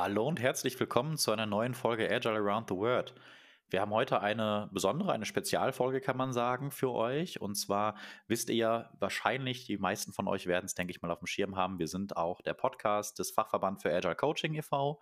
Hallo und herzlich willkommen zu einer neuen Folge Agile Around the World. Wir haben heute eine besondere, eine Spezialfolge, kann man sagen, für euch. Und zwar wisst ihr ja wahrscheinlich, die meisten von euch werden es, denke ich mal, auf dem Schirm haben. Wir sind auch der Podcast des Fachverband für Agile Coaching e.V.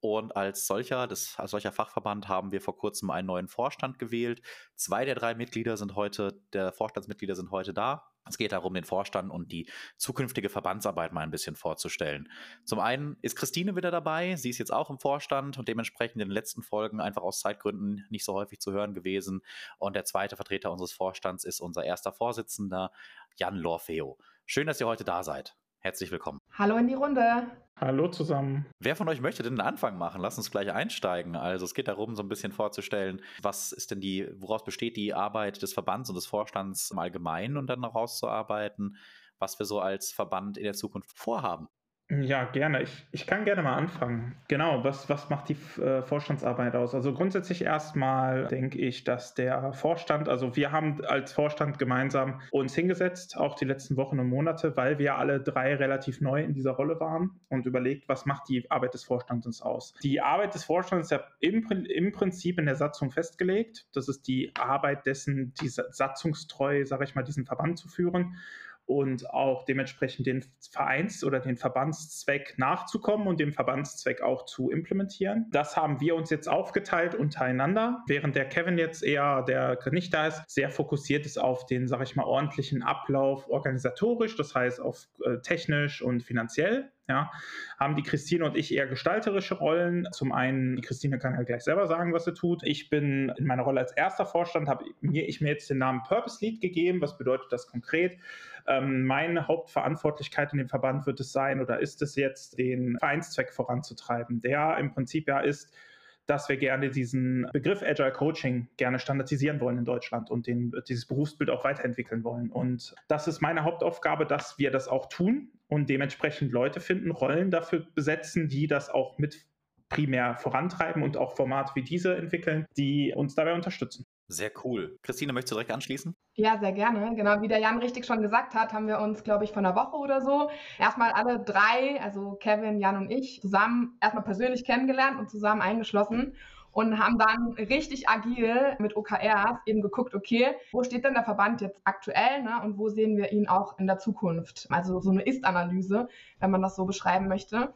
Und als solcher, das, als solcher Fachverband haben wir vor kurzem einen neuen Vorstand gewählt. Zwei der drei Mitglieder sind heute, der Vorstandsmitglieder sind heute da. Es geht darum, den Vorstand und die zukünftige Verbandsarbeit mal ein bisschen vorzustellen. Zum einen ist Christine wieder dabei. Sie ist jetzt auch im Vorstand und dementsprechend in den letzten Folgen einfach aus Zeitgründen nicht so häufig zu hören gewesen. Und der zweite Vertreter unseres Vorstands ist unser erster Vorsitzender, Jan Lorfeo. Schön, dass ihr heute da seid. Herzlich willkommen. Hallo in die Runde. Hallo zusammen. Wer von euch möchte denn den Anfang machen? Lass uns gleich einsteigen. Also es geht darum, so ein bisschen vorzustellen, was ist denn die, woraus besteht die Arbeit des Verbands und des Vorstands im Allgemeinen und dann noch rauszuarbeiten, was wir so als Verband in der Zukunft vorhaben. Ja, gerne. Ich, ich kann gerne mal anfangen. Genau, was, was macht die äh, Vorstandsarbeit aus? Also grundsätzlich erstmal denke ich, dass der Vorstand, also wir haben als Vorstand gemeinsam uns hingesetzt, auch die letzten Wochen und Monate, weil wir alle drei relativ neu in dieser Rolle waren und überlegt, was macht die Arbeit des Vorstandes aus? Die Arbeit des Vorstandes ist ja im, im Prinzip in der Satzung festgelegt. Das ist die Arbeit dessen, die satzungstreu, sage ich mal, diesen Verband zu führen und auch dementsprechend den Vereins- oder den Verbandszweck nachzukommen und den Verbandszweck auch zu implementieren. Das haben wir uns jetzt aufgeteilt untereinander, während der Kevin jetzt eher, der nicht da ist, sehr fokussiert ist auf den, sage ich mal, ordentlichen Ablauf organisatorisch, das heißt auf äh, technisch und finanziell ja, haben die Christine und ich eher gestalterische Rollen. Zum einen, die Christine kann ja gleich selber sagen, was sie tut. Ich bin in meiner Rolle als erster Vorstand, habe mir, ich mir jetzt den Namen Purpose Lead gegeben. Was bedeutet das konkret? Ähm, meine Hauptverantwortlichkeit in dem Verband wird es sein oder ist es jetzt, den Vereinszweck voranzutreiben, der im Prinzip ja ist, dass wir gerne diesen Begriff Agile Coaching gerne standardisieren wollen in Deutschland und den, dieses Berufsbild auch weiterentwickeln wollen. Und das ist meine Hauptaufgabe, dass wir das auch tun und dementsprechend Leute finden, Rollen dafür besetzen, die das auch mit primär vorantreiben und auch Formate wie diese entwickeln, die uns dabei unterstützen. Sehr cool. Christine, möchtest du direkt anschließen? Ja, sehr gerne. Genau, wie der Jan richtig schon gesagt hat, haben wir uns, glaube ich, vor einer Woche oder so erstmal alle drei, also Kevin, Jan und ich, zusammen erstmal persönlich kennengelernt und zusammen eingeschlossen und haben dann richtig agil mit OKRs eben geguckt, okay, wo steht denn der Verband jetzt aktuell ne, und wo sehen wir ihn auch in der Zukunft? Also so eine Ist-Analyse, wenn man das so beschreiben möchte.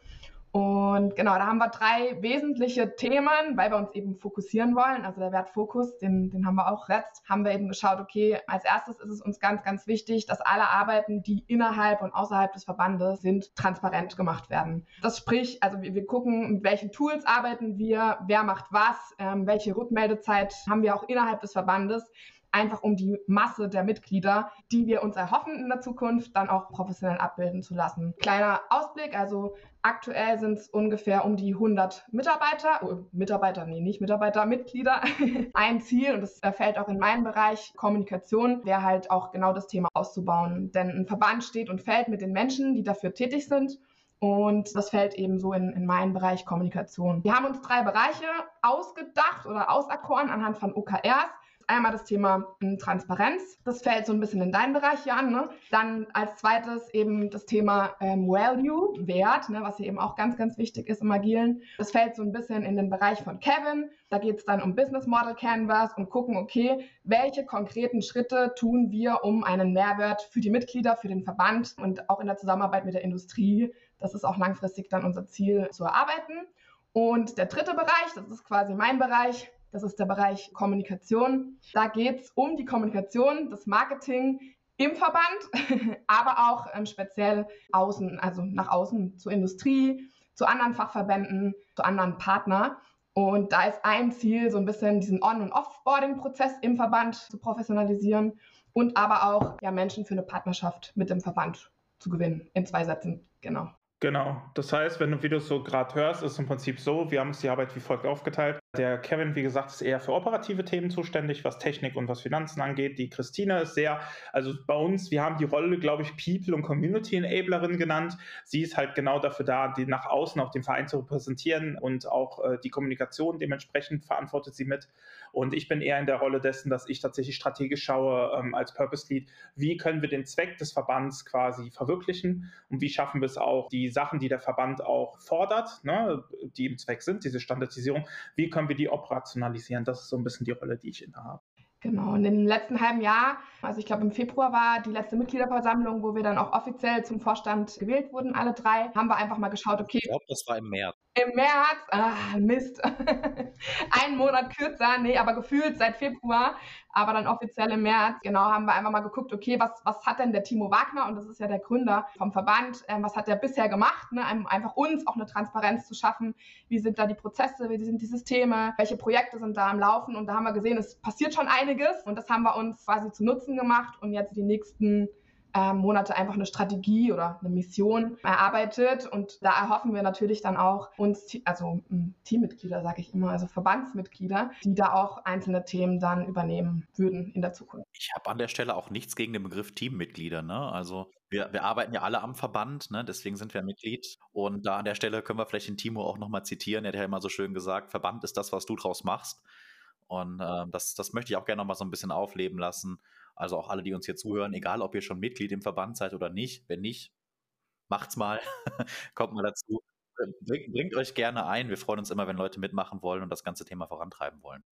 Und genau, da haben wir drei wesentliche Themen, weil wir uns eben fokussieren wollen. Also der Wert Fokus, den, den haben wir auch jetzt, haben wir eben geschaut, okay, als erstes ist es uns ganz, ganz wichtig, dass alle Arbeiten, die innerhalb und außerhalb des Verbandes sind, transparent gemacht werden. Das sprich, also wir, wir gucken, mit welchen Tools arbeiten wir, wer macht was, ähm, welche Rückmeldezeit haben wir auch innerhalb des Verbandes einfach um die Masse der Mitglieder, die wir uns erhoffen in der Zukunft, dann auch professionell abbilden zu lassen. Kleiner Ausblick, also aktuell sind es ungefähr um die 100 Mitarbeiter, oh, Mitarbeiter, nee, nicht Mitarbeiter, Mitglieder. Ein Ziel, und das fällt auch in meinen Bereich Kommunikation, wäre halt auch genau das Thema auszubauen. Denn ein Verband steht und fällt mit den Menschen, die dafür tätig sind. Und das fällt eben so in, in meinen Bereich Kommunikation. Wir haben uns drei Bereiche ausgedacht oder auserkoren anhand von OKRs einmal das Thema hm, Transparenz. Das fällt so ein bisschen in deinen Bereich hier an. Ne? Dann als zweites eben das Thema ähm, Value, Wert, ne? was hier eben auch ganz, ganz wichtig ist im Agilen. Das fällt so ein bisschen in den Bereich von Kevin. Da geht es dann um Business Model Canvas und gucken, okay, welche konkreten Schritte tun wir, um einen Mehrwert für die Mitglieder, für den Verband und auch in der Zusammenarbeit mit der Industrie, das ist auch langfristig dann unser Ziel, zu erarbeiten. Und der dritte Bereich, das ist quasi mein Bereich, das ist der Bereich Kommunikation. Da geht es um die Kommunikation, das Marketing im Verband, aber auch ähm, speziell außen, also nach außen zur Industrie, zu anderen Fachverbänden, zu anderen Partnern. Und da ist ein Ziel, so ein bisschen diesen On- und Offboarding-Prozess im Verband zu professionalisieren und aber auch ja, Menschen für eine Partnerschaft mit dem Verband zu gewinnen. In zwei Sätzen, genau. Genau. Das heißt, wenn du, es so gerade hörst, ist im Prinzip so, wir haben uns die Arbeit wie folgt aufgeteilt. Der Kevin, wie gesagt, ist eher für operative Themen zuständig, was Technik und was Finanzen angeht. Die Christina ist sehr, also bei uns, wir haben die Rolle, glaube ich, People und Community Enablerin genannt. Sie ist halt genau dafür da, die nach außen auch den Verein zu repräsentieren und auch äh, die Kommunikation dementsprechend verantwortet sie mit. Und ich bin eher in der Rolle dessen, dass ich tatsächlich strategisch schaue ähm, als Purpose Lead, wie können wir den Zweck des Verbands quasi verwirklichen und wie schaffen wir es auch, die Sachen, die der Verband auch fordert, ne, die im Zweck sind, diese Standardisierung, wie können wir die operationalisieren? Das ist so ein bisschen die Rolle, die ich innehabe. Genau, und im letzten halben Jahr, also ich glaube im Februar war die letzte Mitgliederversammlung, wo wir dann auch offiziell zum Vorstand gewählt wurden, alle drei, haben wir einfach mal geschaut, okay. Ich glaube, das war im März. Im März, ah, Mist. Ein Monat kürzer, nee, aber gefühlt seit Februar, aber dann offiziell im März. Genau, haben wir einfach mal geguckt, okay, was, was hat denn der Timo Wagner, und das ist ja der Gründer vom Verband, äh, was hat der bisher gemacht, ne, einfach uns auch eine Transparenz zu schaffen. Wie sind da die Prozesse, wie sind die Systeme, welche Projekte sind da am Laufen? Und da haben wir gesehen, es passiert schon einiges und das haben wir uns quasi zu Nutzen gemacht und jetzt die nächsten Monate einfach eine Strategie oder eine Mission erarbeitet. Und da erhoffen wir natürlich dann auch uns, also hm, Teammitglieder, sage ich immer, also Verbandsmitglieder, die da auch einzelne Themen dann übernehmen würden in der Zukunft. Ich habe an der Stelle auch nichts gegen den Begriff Teammitglieder. Ne? Also wir, wir arbeiten ja alle am Verband, ne? deswegen sind wir Mitglied. Und da an der Stelle können wir vielleicht den Timo auch nochmal zitieren. Er hat ja immer so schön gesagt, Verband ist das, was du draus machst. Und äh, das, das möchte ich auch gerne nochmal so ein bisschen aufleben lassen. Also auch alle, die uns hier zuhören, egal ob ihr schon Mitglied im Verband seid oder nicht, wenn nicht, macht's mal, kommt mal dazu. Bringt, bringt euch gerne ein. Wir freuen uns immer, wenn Leute mitmachen wollen und das ganze Thema vorantreiben wollen.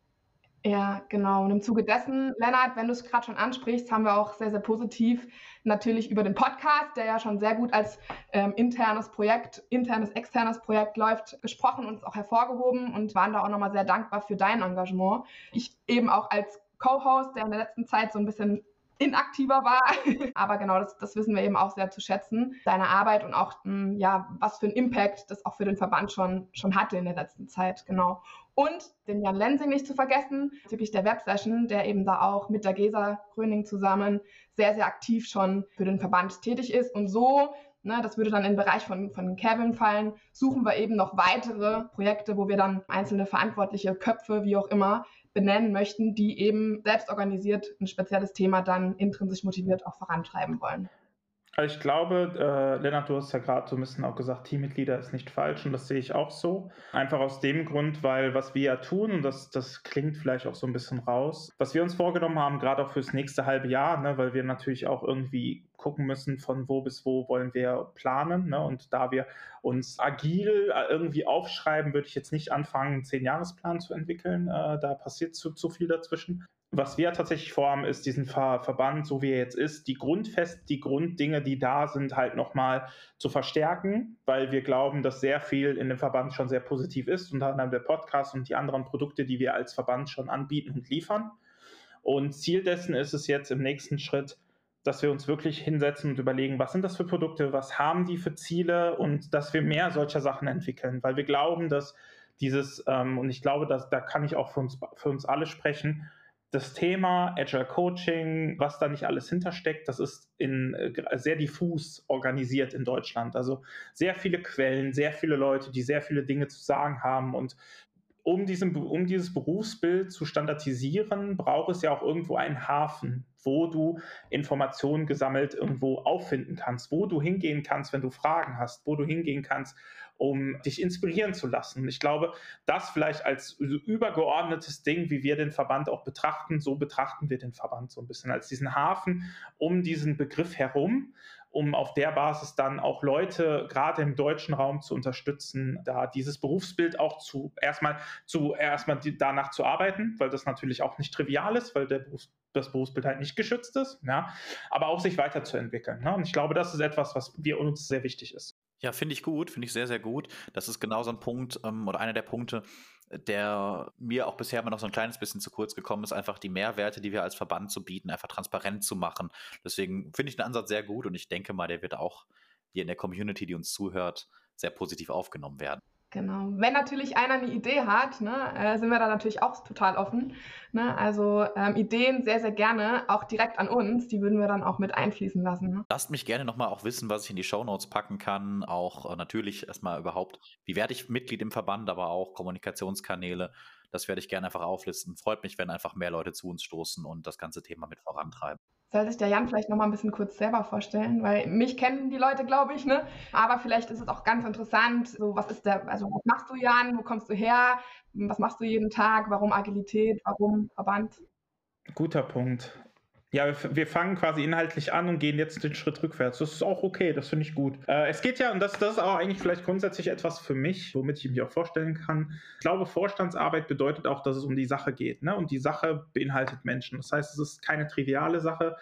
Ja, genau. Und im Zuge dessen, Lennart, wenn du es gerade schon ansprichst, haben wir auch sehr, sehr positiv natürlich über den Podcast, der ja schon sehr gut als ähm, internes Projekt, internes, externes Projekt läuft, gesprochen und es auch hervorgehoben und waren da auch nochmal sehr dankbar für dein Engagement. Ich eben auch als Co-Host, der in der letzten Zeit so ein bisschen inaktiver war. Aber genau, das, das wissen wir eben auch sehr zu schätzen. Deine Arbeit und auch, mh, hm, ja, was für einen Impact das auch für den Verband schon, schon hatte in der letzten Zeit. Genau. Und den Jan Lensing nicht zu vergessen, typisch der Websession, der eben da auch mit der Gesa Gröning zusammen sehr, sehr aktiv schon für den Verband tätig ist. Und so Ne, das würde dann in den Bereich von, von Kevin fallen. Suchen wir eben noch weitere Projekte, wo wir dann einzelne verantwortliche Köpfe, wie auch immer, benennen möchten, die eben selbst organisiert ein spezielles Thema dann intrinsisch motiviert auch vorantreiben wollen. Also ich glaube, äh, Lennart, du hast ja gerade so ein bisschen auch gesagt, Teammitglieder ist nicht falsch und das sehe ich auch so. Einfach aus dem Grund, weil was wir ja tun, und das, das klingt vielleicht auch so ein bisschen raus, was wir uns vorgenommen haben, gerade auch fürs nächste halbe Jahr, ne, weil wir natürlich auch irgendwie gucken müssen, von wo bis wo wollen wir planen. Ne? Und da wir uns agil äh, irgendwie aufschreiben, würde ich jetzt nicht anfangen, einen Zehn-Jahres-Plan zu entwickeln. Äh, da passiert zu, zu viel dazwischen was wir tatsächlich vorhaben, ist diesen Ver Verband, so wie er jetzt ist, die Grundfest, die Grunddinge, die da sind, halt nochmal zu verstärken, weil wir glauben, dass sehr viel in dem Verband schon sehr positiv ist, unter anderem der Podcast und die anderen Produkte, die wir als Verband schon anbieten und liefern. Und Ziel dessen ist es jetzt im nächsten Schritt, dass wir uns wirklich hinsetzen und überlegen, was sind das für Produkte, was haben die für Ziele und dass wir mehr solcher Sachen entwickeln, weil wir glauben, dass dieses, ähm, und ich glaube, dass da kann ich auch für uns, für uns alle sprechen, das Thema Agile Coaching, was da nicht alles hintersteckt, das ist in, äh, sehr diffus organisiert in Deutschland. Also sehr viele Quellen, sehr viele Leute, die sehr viele Dinge zu sagen haben. Und um, diesen, um dieses Berufsbild zu standardisieren, braucht es ja auch irgendwo einen Hafen, wo du Informationen gesammelt irgendwo auffinden kannst, wo du hingehen kannst, wenn du Fragen hast, wo du hingehen kannst, um dich inspirieren zu lassen. Ich glaube, das vielleicht als übergeordnetes Ding, wie wir den Verband auch betrachten, so betrachten wir den Verband so ein bisschen als diesen Hafen um diesen Begriff herum, um auf der Basis dann auch Leute gerade im deutschen Raum zu unterstützen, da dieses Berufsbild auch zu erstmal zu erstmal danach zu arbeiten, weil das natürlich auch nicht trivial ist, weil der Berufs, das Berufsbild halt nicht geschützt ist, ja, aber auch sich weiterzuentwickeln. Ne? Und ich glaube, das ist etwas, was wir uns sehr wichtig ist. Ja, finde ich gut, finde ich sehr, sehr gut. Das ist genau so ein Punkt ähm, oder einer der Punkte, der mir auch bisher immer noch so ein kleines bisschen zu kurz gekommen ist, einfach die Mehrwerte, die wir als Verband zu bieten, einfach transparent zu machen. Deswegen finde ich den Ansatz sehr gut und ich denke mal, der wird auch hier in der Community, die uns zuhört, sehr positiv aufgenommen werden. Genau. Wenn natürlich einer eine Idee hat, ne, äh, sind wir da natürlich auch total offen. Ne? Also ähm, Ideen sehr, sehr gerne, auch direkt an uns, die würden wir dann auch mit einfließen lassen. Ne? Lasst mich gerne nochmal auch wissen, was ich in die Shownotes packen kann. Auch äh, natürlich erstmal überhaupt, wie werde ich Mitglied im Verband, aber auch Kommunikationskanäle. Das werde ich gerne einfach auflisten. Freut mich, wenn einfach mehr Leute zu uns stoßen und das ganze Thema mit vorantreiben. Soll sich der Jan vielleicht noch mal ein bisschen kurz selber vorstellen, weil mich kennen die Leute, glaube ich, ne? Aber vielleicht ist es auch ganz interessant, so was ist der, also was machst du, Jan? Wo kommst du her? Was machst du jeden Tag? Warum Agilität? Warum Verband? Guter Punkt. Ja, wir, fangen quasi inhaltlich an und gehen jetzt den Schritt rückwärts. Das ist auch okay, das finde ich gut. Äh, es geht ja, und das, das ist auch eigentlich vielleicht grundsätzlich etwas für mich, womit ich mich auch vorstellen kann. Ich glaube, Vorstandsarbeit bedeutet auch, dass es um die Sache geht. Ne? Und die Sache beinhaltet Menschen. Das heißt, es ist keine triviale Sache,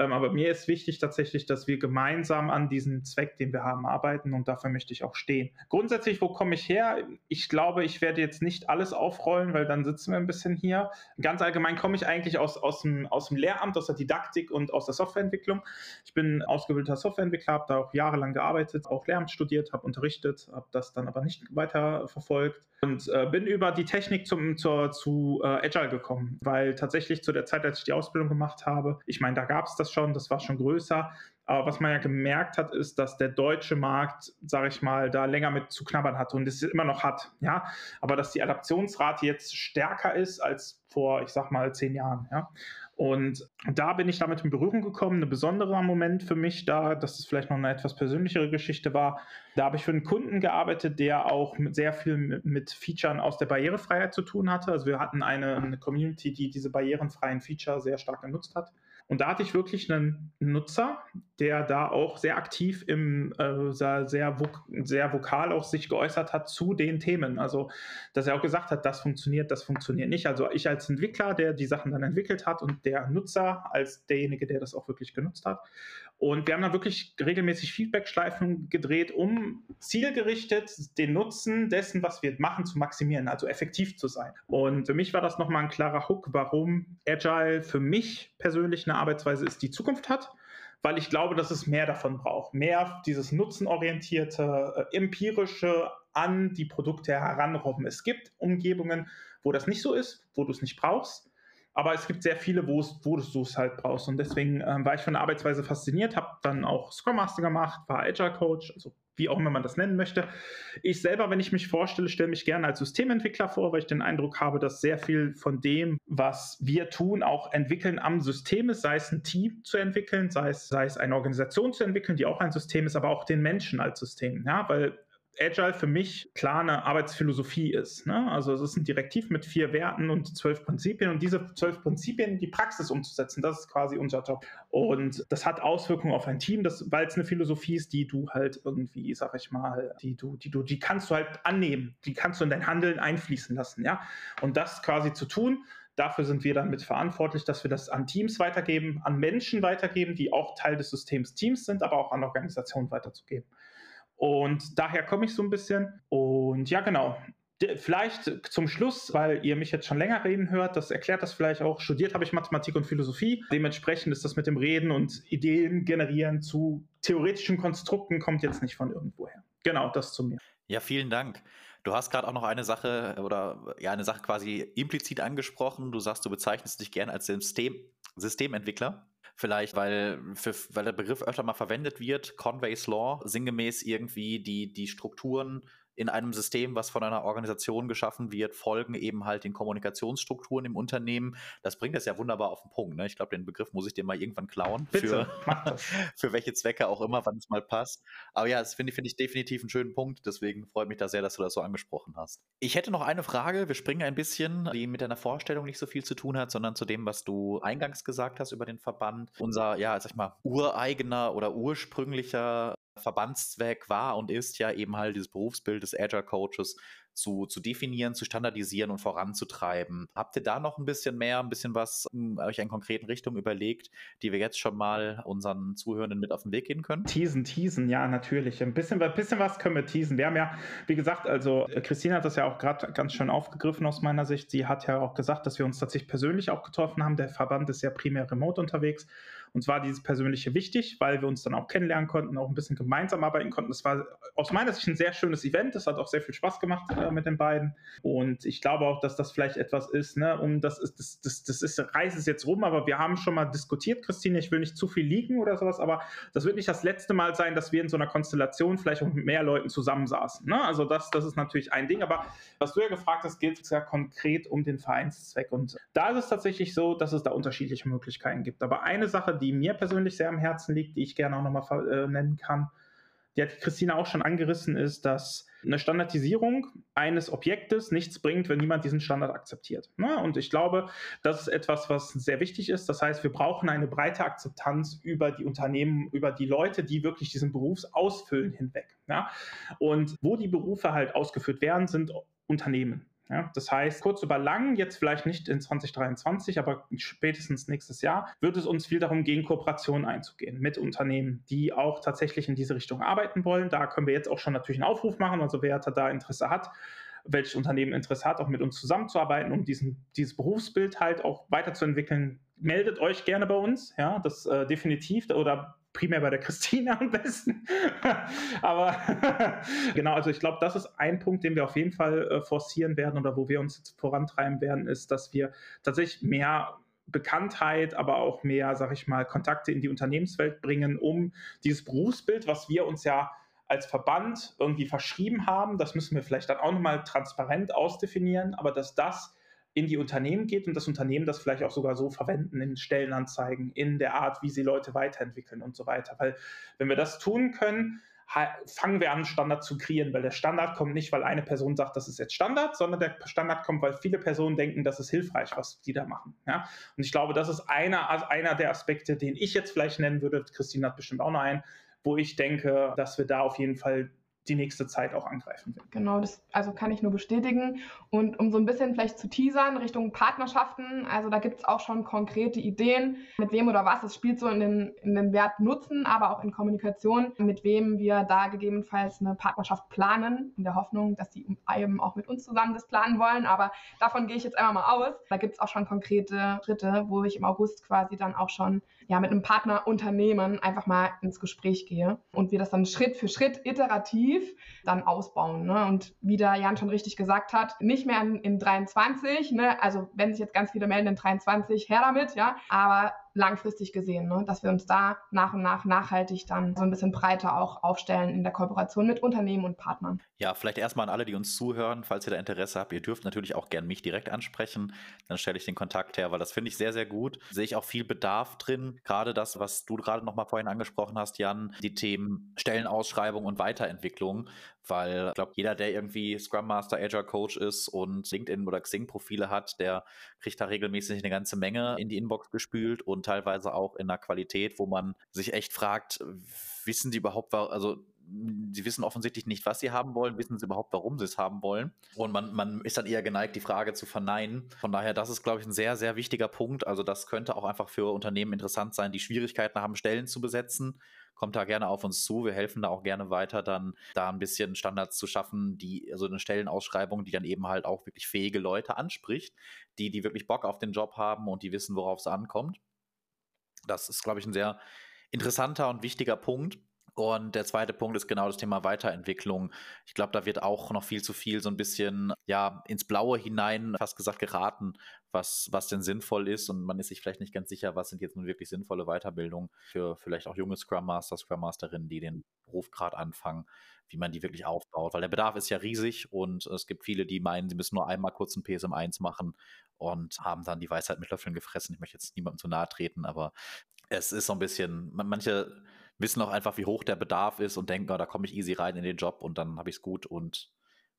ähm, aber mir ist wichtig tatsächlich, dass wir gemeinsam an diesem Zweck, den wir haben, arbeiten und dafür möchte ich auch stehen. Grundsätzlich, wo komme ich her? Ich glaube, ich werde jetzt nicht alles aufrollen, weil dann sitzen wir ein bisschen hier. Ganz allgemein komme ich eigentlich aus, aus, dem, aus dem Lehramt, aus der Didaktik und aus der Softwareentwicklung. Ich bin ausgebildeter Softwareentwickler, habe da auch jahrelang gearbeitet, auch Lehramt studiert, habe unterrichtet, habe das dann aber nicht weiter verfolgt und äh, bin über die Technik zum, zur, zu äh, Agile gekommen, weil tatsächlich zu der Zeit, als ich die Ausbildung gemacht habe, ich meine, da gab es das schon, das war schon größer, aber was man ja gemerkt hat, ist, dass der deutsche Markt, sage ich mal, da länger mit zu knabbern hatte und es immer noch hat, ja, aber dass die Adaptionsrate jetzt stärker ist als vor, ich sag mal, zehn Jahren, ja. Und da bin ich damit in Berührung gekommen. Ein besonderer Moment für mich da, dass es vielleicht noch eine etwas persönlichere Geschichte war. Da habe ich für einen Kunden gearbeitet, der auch mit sehr viel mit, mit Features aus der Barrierefreiheit zu tun hatte. Also wir hatten eine, eine Community, die diese barrierefreien Feature sehr stark genutzt hat. Und da hatte ich wirklich einen Nutzer, der da auch sehr aktiv im, äh, sehr, sehr, sehr vokal auch sich geäußert hat zu den Themen. Also, dass er auch gesagt hat, das funktioniert, das funktioniert nicht. Also ich als Entwickler, der die Sachen dann entwickelt hat und der Nutzer als derjenige, der das auch wirklich genutzt hat. Und wir haben dann wirklich regelmäßig Feedback-Schleifen gedreht, um zielgerichtet den Nutzen dessen, was wir machen, zu maximieren, also effektiv zu sein. Und für mich war das nochmal ein klarer Hook, warum Agile für mich persönlich eine Arbeitsweise ist, die Zukunft hat weil ich glaube, dass es mehr davon braucht. Mehr dieses nutzenorientierte, äh, empirische an die Produkte heranrobben. Es gibt Umgebungen, wo das nicht so ist, wo du es nicht brauchst. Aber es gibt sehr viele, wo, du es halt brauchst. Und deswegen ähm, war ich von der Arbeitsweise fasziniert, habe dann auch Scrum Master gemacht, war Agile Coach, also wie auch immer man das nennen möchte. Ich selber, wenn ich mich vorstelle, stelle mich gerne als Systementwickler vor, weil ich den Eindruck habe, dass sehr viel von dem, was wir tun, auch entwickeln am System ist, sei es ein Team zu entwickeln, sei es, sei es eine Organisation zu entwickeln, die auch ein System ist, aber auch den Menschen als System. Ja, weil Agile für mich klar eine Arbeitsphilosophie ist. Ne? Also es ist ein Direktiv mit vier Werten und zwölf Prinzipien und diese zwölf Prinzipien in die Praxis umzusetzen, das ist quasi unser Job. Und das hat Auswirkungen auf ein Team, weil es eine Philosophie ist, die du halt irgendwie, sag ich mal, die du, die du, die kannst du halt annehmen, die kannst du in dein Handeln einfließen lassen, ja. Und das quasi zu tun, Dafür sind wir dann mit verantwortlich, dass wir das an Teams weitergeben, an Menschen weitergeben, die auch Teil des Systems Teams sind, aber auch an Organisationen weiterzugeben. Und daher komme ich so ein bisschen. Und ja, genau. Vielleicht zum Schluss, weil ihr mich jetzt schon länger reden hört, das erklärt das vielleicht auch. Studiert habe ich Mathematik und Philosophie. Dementsprechend ist das mit dem Reden und Ideen generieren zu theoretischen Konstrukten kommt jetzt nicht von irgendwoher. Genau, das zu mir. Ja, vielen Dank. Du hast gerade auch noch eine Sache oder ja, eine Sache quasi implizit angesprochen. Du sagst, du bezeichnest dich gern als System, Systementwickler. Vielleicht, weil, für, weil der Begriff öfter mal verwendet wird, Conway's Law, sinngemäß irgendwie die, die Strukturen in einem System, was von einer Organisation geschaffen wird, folgen eben halt den Kommunikationsstrukturen im Unternehmen. Das bringt das ja wunderbar auf den Punkt. Ne? Ich glaube, den Begriff muss ich dir mal irgendwann klauen. Bitte, für, für welche Zwecke auch immer, wann es mal passt. Aber ja, das finde find ich definitiv einen schönen Punkt. Deswegen freut mich da sehr, dass du das so angesprochen hast. Ich hätte noch eine Frage. Wir springen ein bisschen, die mit deiner Vorstellung nicht so viel zu tun hat, sondern zu dem, was du eingangs gesagt hast über den Verband. Unser, ja, sag ich mal, ureigener oder ursprünglicher Verbandszweck war und ist ja eben halt dieses Berufsbild des Agile Coaches zu, zu definieren, zu standardisieren und voranzutreiben. Habt ihr da noch ein bisschen mehr, ein bisschen was um, hm, euch in konkreten Richtungen überlegt, die wir jetzt schon mal unseren Zuhörenden mit auf den Weg gehen können? Teasen, teasen, ja, natürlich. Ein bisschen, ein bisschen was können wir teasen. Wir haben ja, wie gesagt, also äh, Christine hat das ja auch gerade ganz schön aufgegriffen aus meiner Sicht. Sie hat ja auch gesagt, dass wir uns tatsächlich persönlich auch getroffen haben. Der Verband ist ja primär remote unterwegs. Uns war dieses Persönliche wichtig, weil wir uns dann auch kennenlernen konnten, auch ein bisschen gemeinsam arbeiten konnten. Das war aus meiner Sicht ein sehr schönes Event. Das hat auch sehr viel Spaß gemacht äh, mit den beiden. Und ich glaube auch, dass das vielleicht etwas ist, ne, um das ist, das, das, das ist, Reis ist jetzt rum, aber wir haben schon mal diskutiert, Christine. Ich will nicht zu viel liegen oder sowas, aber das wird nicht das letzte Mal sein, dass wir in so einer Konstellation vielleicht auch mit mehr Leuten zusammensaßen. Ne? Also das, das ist natürlich ein Ding. Aber was du ja gefragt hast, geht es ja konkret um den Vereinszweck. Und da ist es tatsächlich so, dass es da unterschiedliche Möglichkeiten gibt. Aber eine Sache, die mir persönlich sehr am Herzen liegt, die ich gerne auch nochmal äh, nennen kann, die hat Christina auch schon angerissen, ist, dass eine Standardisierung eines Objektes nichts bringt, wenn niemand diesen Standard akzeptiert. Ne? Und ich glaube, das ist etwas, was sehr wichtig ist. Das heißt, wir brauchen eine breite Akzeptanz über die Unternehmen, über die Leute, die wirklich diesen Beruf ausfüllen hinweg. Und wo die Berufe halt ausgeführt werden, sind Unternehmen. Ja, das heißt, kurz über lang, jetzt vielleicht nicht in 2023, aber spätestens nächstes Jahr, wird es uns viel darum gehen, Kooperationen einzugehen mit Unternehmen, die auch tatsächlich in diese Richtung arbeiten wollen. Da können wir jetzt auch schon natürlich einen Aufruf machen. Also wer da Interesse hat, welches Unternehmen Interesse hat, auch mit uns zusammenzuarbeiten, um diesen, dieses Berufsbild halt auch weiterzuentwickeln, meldet euch gerne bei uns. Ja, das äh, definitiv. Oder primär bei der Christine am besten. Aber genau, also ich glaube, das ist ein Punkt, den wir auf jeden Fall äh, forcieren werden oder wo wir uns jetzt vorantreiben werden, ist, dass wir tatsächlich mehr Bekanntheit, aber auch mehr, sag ich mal, Kontakte in die Unternehmenswelt bringen, um dieses Berufsbild, was wir uns ja als Verband irgendwie verschrieben haben, das müssen wir vielleicht dann auch nochmal transparent ausdefinieren, aber dass das in die Unternehmen geht und das Unternehmen das vielleicht auch sogar so verwenden in Stellenanzeigen, in der Art, wie sie Leute weiterentwickeln und so weiter. Weil wenn wir das tun können, fangen wir an, Standard zu kreieren, weil der Standard kommt nicht, weil eine Person sagt, das ist jetzt Standard, sondern der Standard kommt, weil viele Personen denken, das ist hilfreich, was die da machen. Ja? Und ich glaube, das ist einer, also einer der Aspekte, den ich jetzt vielleicht nennen würde. Christine hat bestimmt auch noch einen, wo ich denke, dass wir da auf jeden Fall die nächste Zeit auch angreifen will. Genau, das also kann ich nur bestätigen. Und um so ein bisschen vielleicht zu teasern Richtung Partnerschaften, also da gibt es auch schon konkrete Ideen, mit wem oder was. Es spielt so in den, in den Wert Nutzen, aber auch in Kommunikation, mit wem wir da gegebenenfalls eine Partnerschaft planen, in der Hoffnung, dass die eben auch mit uns zusammen das planen wollen. Aber davon gehe ich jetzt einmal mal aus. Da gibt es auch schon konkrete Schritte, wo ich im August quasi dann auch schon ja, mit einem Partnerunternehmen einfach mal ins Gespräch gehe und wir das dann Schritt für Schritt iterativ dann ausbauen. Ne? Und wie der Jan schon richtig gesagt hat, nicht mehr in, in 23, ne? also wenn sich jetzt ganz viele melden in 23, her damit, ja, aber langfristig gesehen, ne? dass wir uns da nach und nach nachhaltig dann so ein bisschen breiter auch aufstellen in der Kooperation mit Unternehmen und Partnern. Ja, vielleicht erstmal an alle, die uns zuhören, falls ihr da Interesse habt, ihr dürft natürlich auch gerne mich direkt ansprechen, dann stelle ich den Kontakt her, weil das finde ich sehr, sehr gut. Sehe ich auch viel Bedarf drin, gerade das, was du gerade noch mal vorhin angesprochen hast, Jan, die Themen Stellenausschreibung und Weiterentwicklung, weil ich glaube, jeder, der irgendwie Scrum Master, Agile Coach ist und LinkedIn oder Xing Profile hat, der kriegt da regelmäßig eine ganze Menge in die Inbox gespült und teilweise auch in einer Qualität, wo man sich echt fragt, wissen die überhaupt, also sie wissen offensichtlich nicht, was sie haben wollen, wissen sie überhaupt, warum sie es haben wollen. Und man, man ist dann eher geneigt, die Frage zu verneinen. Von daher, das ist, glaube ich, ein sehr, sehr wichtiger Punkt. Also das könnte auch einfach für Unternehmen interessant sein, die Schwierigkeiten haben, Stellen zu besetzen kommt da gerne auf uns zu. Wir helfen da auch gerne weiter, dann da ein bisschen Standards zu schaffen, die, also eine Stellenausschreibung, die dann eben halt auch wirklich fähige Leute anspricht, die, die wirklich Bock auf den Job haben und die wissen, worauf es ankommt. Das ist, glaube ich, ein sehr interessanter und wichtiger Punkt. Und der zweite Punkt ist genau das Thema Weiterentwicklung. Ich glaube, da wird auch noch viel zu viel so ein bisschen ja ins Blaue hinein, fast gesagt, geraten, was, was denn sinnvoll ist. Und man ist sich vielleicht nicht ganz sicher, was sind jetzt nun wirklich sinnvolle Weiterbildungen für vielleicht auch junge Scrum Master, Scrum Masterinnen, die den Beruf gerade anfangen, wie man die wirklich aufbaut. Weil der Bedarf ist ja riesig und es gibt viele, die meinen, sie müssen nur einmal kurz ein PSM1 machen und haben dann die Weisheit mit Löffeln gefressen. Ich möchte jetzt niemandem zu nahe treten, aber es ist so ein bisschen, manche wissen auch einfach, wie hoch der Bedarf ist und denken, oh, da komme ich easy rein in den Job und dann habe ich es gut und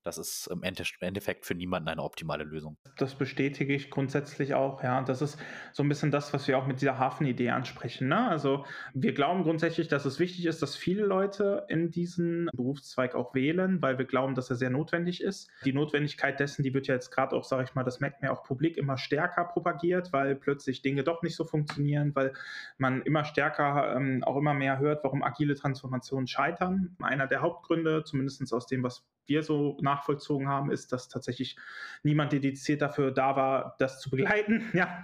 das ist im Endeffekt für niemanden eine optimale Lösung. Das bestätige ich grundsätzlich auch, ja. Das ist so ein bisschen das, was wir auch mit dieser Hafenidee ansprechen. Ne? Also wir glauben grundsätzlich, dass es wichtig ist, dass viele Leute in diesen Berufszweig auch wählen, weil wir glauben, dass er sehr notwendig ist. Die Notwendigkeit dessen, die wird ja jetzt gerade auch, sage ich mal, das merkt ja auch publik immer stärker propagiert, weil plötzlich Dinge doch nicht so funktionieren, weil man immer stärker ähm, auch immer mehr hört, warum agile Transformationen scheitern. Einer der Hauptgründe, zumindest aus dem, was wir so nachvollzogen haben, ist, dass tatsächlich niemand dediziert dafür da war, das zu begleiten. Ja.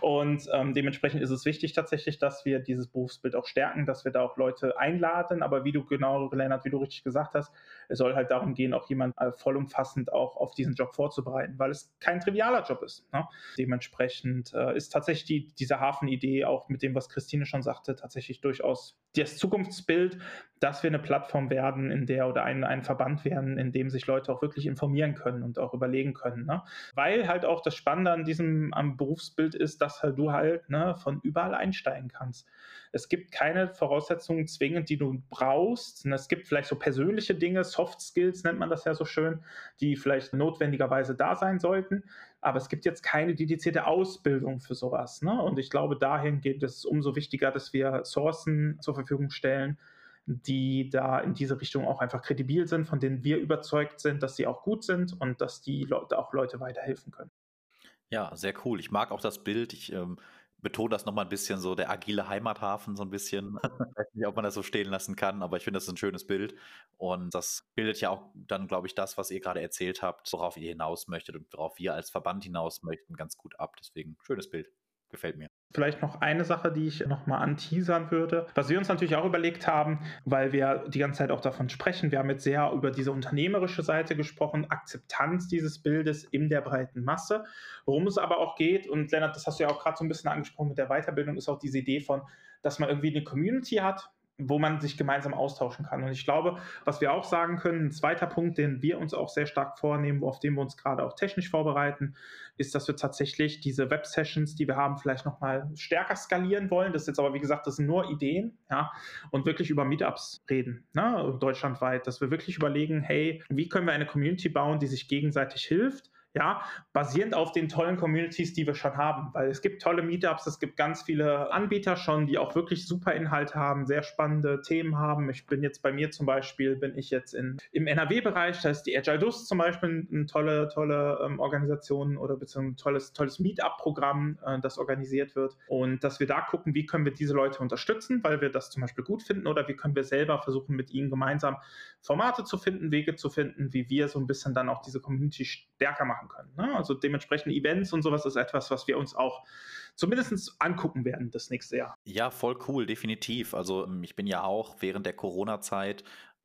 Und ähm, dementsprechend ist es wichtig tatsächlich, dass wir dieses Berufsbild auch stärken, dass wir da auch Leute einladen. Aber wie du genau, Lennart, wie du richtig gesagt hast, es soll halt darum gehen, auch jemand äh, vollumfassend auch auf diesen Job vorzubereiten, weil es kein trivialer Job ist. Ne? Dementsprechend äh, ist tatsächlich die, diese Hafenidee auch mit dem, was Christine schon sagte, tatsächlich durchaus das Zukunftsbild, dass wir eine Plattform werden, in der oder ein, ein Verband werden, in dem sich Leute auch wirklich informieren können und auch überlegen können. Ne? Weil halt auch das Spannende an diesem am Berufsbild ist, dass halt du halt ne, von überall einsteigen kannst. Es gibt keine Voraussetzungen zwingend, die du brauchst. Es gibt vielleicht so persönliche Dinge, Soft Skills nennt man das ja so schön, die vielleicht notwendigerweise da sein sollten. Aber es gibt jetzt keine dedizierte Ausbildung für sowas. Ne? Und ich glaube, dahin geht es umso wichtiger, dass wir Sourcen zur Verfügung stellen, die da in diese Richtung auch einfach kredibil sind, von denen wir überzeugt sind, dass sie auch gut sind und dass die Leute auch Leute weiterhelfen können. Ja, sehr cool. Ich mag auch das Bild. Ich ähm, betone das nochmal ein bisschen so, der agile Heimathafen so ein bisschen. ich weiß nicht, ob man das so stehen lassen kann, aber ich finde, das ist ein schönes Bild. Und das bildet ja auch dann, glaube ich, das, was ihr gerade erzählt habt, worauf ihr hinaus möchtet und worauf wir als Verband hinaus möchten, ganz gut ab. Deswegen schönes Bild. Gefällt mir. Vielleicht noch eine Sache, die ich nochmal anteasern würde, was wir uns natürlich auch überlegt haben, weil wir die ganze Zeit auch davon sprechen. Wir haben jetzt sehr über diese unternehmerische Seite gesprochen, Akzeptanz dieses Bildes in der breiten Masse. Worum es aber auch geht, und Lennart, das hast du ja auch gerade so ein bisschen angesprochen mit der Weiterbildung, ist auch diese Idee von, dass man irgendwie eine Community hat, wo man sich gemeinsam austauschen kann. Und ich glaube, was wir auch sagen können, ein zweiter Punkt, den wir uns auch sehr stark vornehmen, auf den wir uns gerade auch technisch vorbereiten, ist, dass wir tatsächlich diese Web-Sessions, die wir haben, vielleicht nochmal stärker skalieren wollen. Das ist jetzt aber, wie gesagt, das sind nur Ideen, ja, und wirklich über Meetups reden, ne, deutschlandweit, dass wir wirklich überlegen, hey, wie können wir eine Community bauen, die sich gegenseitig hilft, ja, basierend auf den tollen Communities, die wir schon haben. Weil es gibt tolle Meetups, es gibt ganz viele Anbieter schon, die auch wirklich super Inhalte haben, sehr spannende Themen haben. Ich bin jetzt bei mir zum Beispiel, bin ich jetzt in, im NRW-Bereich, da ist die Agile Dus zum Beispiel eine tolle, tolle ähm, Organisation oder beziehungsweise ein tolles, tolles Meetup-Programm, äh, das organisiert wird. Und dass wir da gucken, wie können wir diese Leute unterstützen, weil wir das zum Beispiel gut finden oder wie können wir selber versuchen, mit ihnen gemeinsam Formate zu finden, Wege zu finden, wie wir so ein bisschen dann auch diese Community stärker machen können. Ne? Also dementsprechend Events und sowas ist etwas, was wir uns auch zumindest angucken werden das nächste Jahr. Ja, voll cool, definitiv. Also ähm, ich bin ja auch während der Corona-Zeit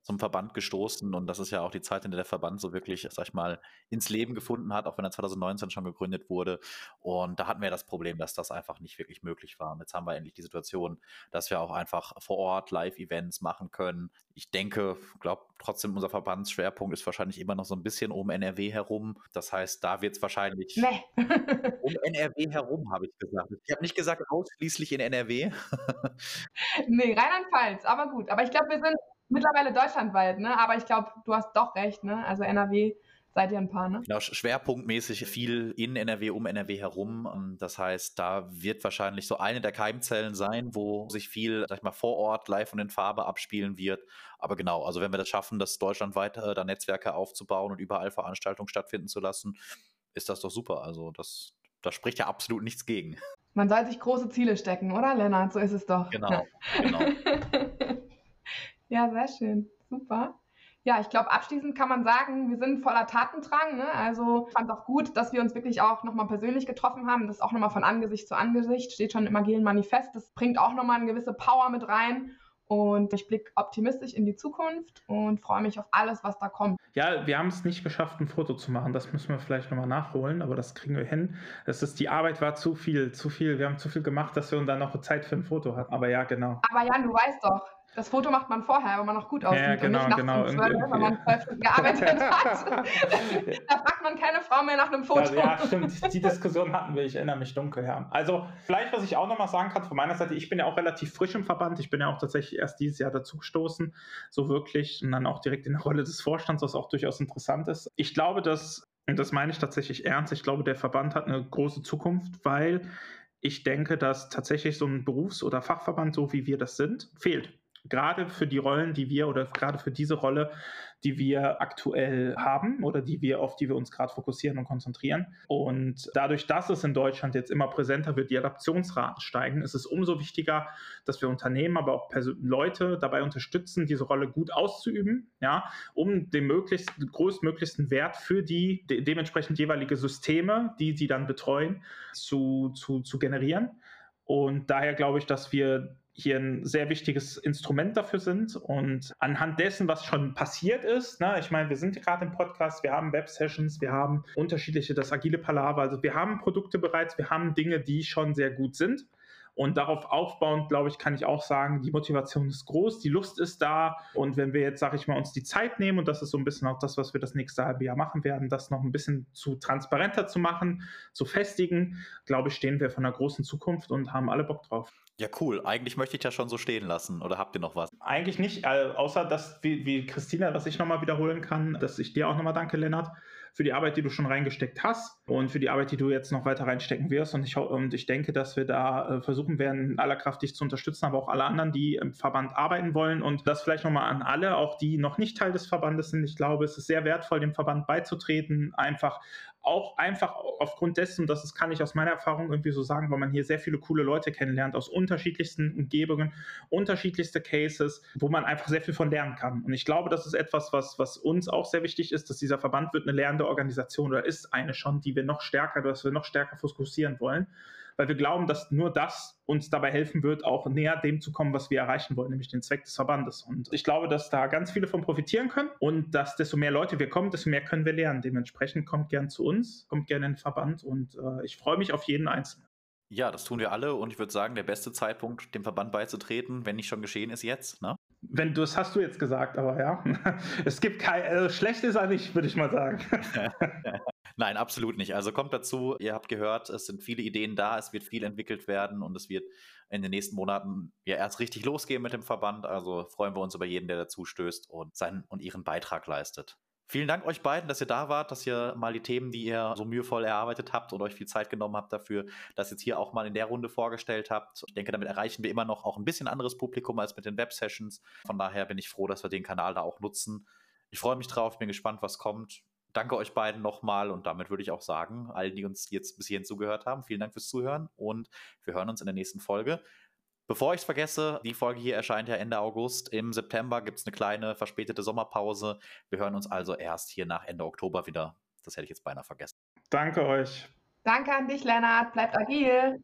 zum Verband gestoßen und das ist ja auch die Zeit, in der der Verband so wirklich, sag ich mal, ins Leben gefunden hat, auch wenn er 2019 schon gegründet wurde. Und da hatten wir das Problem, dass das einfach nicht wirklich möglich war. Und jetzt haben wir endlich die Situation, dass wir auch einfach vor Ort Live-Events machen können. Ich denke, glaube trotzdem, unser Verbandsschwerpunkt ist wahrscheinlich immer noch so ein bisschen um NRW herum. Das heißt, da wird es wahrscheinlich nee. um NRW herum, habe ich gesagt. Ich habe nicht gesagt ausschließlich in NRW. nee, Rheinland-Pfalz, aber gut. Aber ich glaube, wir sind mittlerweile deutschlandweit, ne? Aber ich glaube, du hast doch recht, ne? Also NRW seid ihr ein paar, ne? Genau, schwerpunktmäßig viel in NRW, um NRW herum. Ähm, das heißt, da wird wahrscheinlich so eine der Keimzellen sein, wo sich viel, sag ich mal, vor Ort live und in Farbe abspielen wird. Aber genau, also wenn wir das schaffen, das deutschlandweit äh, da Netzwerke aufzubauen und überall Veranstaltungen stattfinden zu lassen, ist das doch super. Also das, da spricht ja absolut nichts gegen. Man soll sich große Ziele stecken, oder Lennart? So ist es doch. Genau, genau. Ja, sehr schön. Super. Ja, ich glaube, abschließend kann man sagen, wir sind voller Tatendrang. Ne? Also ich fand es auch gut, dass wir uns wirklich auch nochmal persönlich getroffen haben. Das auch nochmal von Angesicht zu Angesicht steht schon im agilen Manifest. Das bringt auch nochmal eine gewisse Power mit rein. Und ich blicke optimistisch in die Zukunft und freue mich auf alles, was da kommt. Ja, wir haben es nicht geschafft, ein Foto zu machen. Das müssen wir vielleicht nochmal nachholen, aber das kriegen wir hin. Das ist, die Arbeit war zu viel, zu viel. Wir haben zu viel gemacht, dass wir dann noch Zeit für ein Foto hatten. Aber ja, genau. Aber Jan, du weißt doch, das Foto macht man vorher, wenn man noch gut aussieht ja, genau, und nicht genau. nachts um 12, wenn man zwei Stunden gearbeitet hat. da fragt man keine Frau mehr nach einem Foto. Ja, ja, stimmt. Die Diskussion hatten wir, ich erinnere mich dunkel, ja. Also vielleicht, was ich auch nochmal sagen kann von meiner Seite, ich bin ja auch relativ frisch im Verband. Ich bin ja auch tatsächlich erst dieses Jahr dazugestoßen, so wirklich, und dann auch direkt in der Rolle des Vorstands, was auch durchaus interessant ist. Ich glaube, dass, und das meine ich tatsächlich ernst, ich glaube, der Verband hat eine große Zukunft, weil ich denke, dass tatsächlich so ein Berufs- oder Fachverband, so wie wir das sind, fehlt gerade für die Rollen, die wir oder gerade für diese Rolle, die wir aktuell haben oder die wir, auf die wir uns gerade fokussieren und konzentrieren. Und dadurch, dass es in Deutschland jetzt immer präsenter wird, die Adaptionsraten steigen, ist es umso wichtiger, dass wir Unternehmen, aber auch Pers Leute dabei unterstützen, diese Rolle gut auszuüben, ja, um den möglichst größtmöglichsten Wert für die de dementsprechend jeweilige Systeme, die sie dann betreuen, zu, zu, zu generieren. Und daher glaube ich, dass wir hier ein sehr wichtiges Instrument dafür sind. Und anhand dessen, was schon passiert ist, ne, ich meine, wir sind gerade im Podcast, wir haben Web-Sessions, wir haben unterschiedliche, das agile Palaver, also wir haben Produkte bereits, wir haben Dinge, die schon sehr gut sind. Und darauf aufbauend, glaube ich, kann ich auch sagen, die Motivation ist groß, die Lust ist da. Und wenn wir jetzt, sage ich mal, uns die Zeit nehmen, und das ist so ein bisschen auch das, was wir das nächste halbe Jahr machen werden, das noch ein bisschen zu transparenter zu machen, zu festigen, glaube ich, stehen wir von einer großen Zukunft und haben alle Bock drauf. Ja, cool. Eigentlich möchte ich ja schon so stehen lassen. Oder habt ihr noch was? Eigentlich nicht, äh, außer dass, wie, wie Christina, was ich nochmal wiederholen kann, dass ich dir auch nochmal danke, Lennart, für die Arbeit, die du schon reingesteckt hast und für die Arbeit, die du jetzt noch weiter reinstecken wirst. Und ich, und ich denke, dass wir da äh, versuchen werden, aller Kraft dich zu unterstützen, aber auch alle anderen, die im Verband arbeiten wollen. Und das vielleicht nochmal an alle, auch die noch nicht Teil des Verbandes sind. Ich glaube, es ist sehr wertvoll, dem Verband beizutreten, einfach auch einfach aufgrund dessen, das kann ich aus meiner Erfahrung irgendwie so sagen, weil man hier sehr viele coole Leute kennenlernt aus unterschiedlichsten Umgebungen, unterschiedlichste Cases, wo man einfach sehr viel von lernen kann. Und ich glaube, das ist etwas, was, was uns auch sehr wichtig ist, dass dieser Verband wird eine lernende Organisation oder ist eine schon, die wir noch stärker, dass wir noch stärker fokussieren wollen weil wir glauben, dass nur das uns dabei helfen wird, auch näher dem zu kommen, was wir erreichen wollen, nämlich den Zweck des Verbandes. Und ich glaube, dass da ganz viele von profitieren können und dass desto mehr Leute wir kommen, desto mehr können wir lernen. Dementsprechend kommt gern zu uns, kommt gerne in den Verband und äh, ich freue mich auf jeden Einzelnen. Ja, das tun wir alle und ich würde sagen, der beste Zeitpunkt, dem Verband beizutreten, wenn nicht schon geschehen ist, jetzt. Ne? Wenn du, das hast du jetzt gesagt, aber ja. Es gibt kein, also schlecht ist er nicht, würde ich mal sagen. Nein, absolut nicht. Also kommt dazu, ihr habt gehört, es sind viele Ideen da, es wird viel entwickelt werden und es wird in den nächsten Monaten ja erst richtig losgehen mit dem Verband. Also freuen wir uns über jeden, der dazu stößt und seinen und ihren Beitrag leistet. Vielen Dank euch beiden, dass ihr da wart, dass ihr mal die Themen, die ihr so mühevoll erarbeitet habt und euch viel Zeit genommen habt dafür, das jetzt hier auch mal in der Runde vorgestellt habt. Ich denke, damit erreichen wir immer noch auch ein bisschen anderes Publikum als mit den Web-Sessions. Von daher bin ich froh, dass wir den Kanal da auch nutzen. Ich freue mich drauf, bin gespannt, was kommt danke euch beiden nochmal und damit würde ich auch sagen, allen, die uns jetzt bis hierhin zugehört haben, vielen Dank fürs Zuhören und wir hören uns in der nächsten Folge. Bevor ich es vergesse, die Folge hier erscheint ja Ende August. Im September gibt es eine kleine verspätete Sommerpause. Wir hören uns also erst hier nach Ende Oktober wieder. Das hätte ich jetzt beinahe vergessen. Danke euch. Danke an dich, Lennart. Bleibt agil.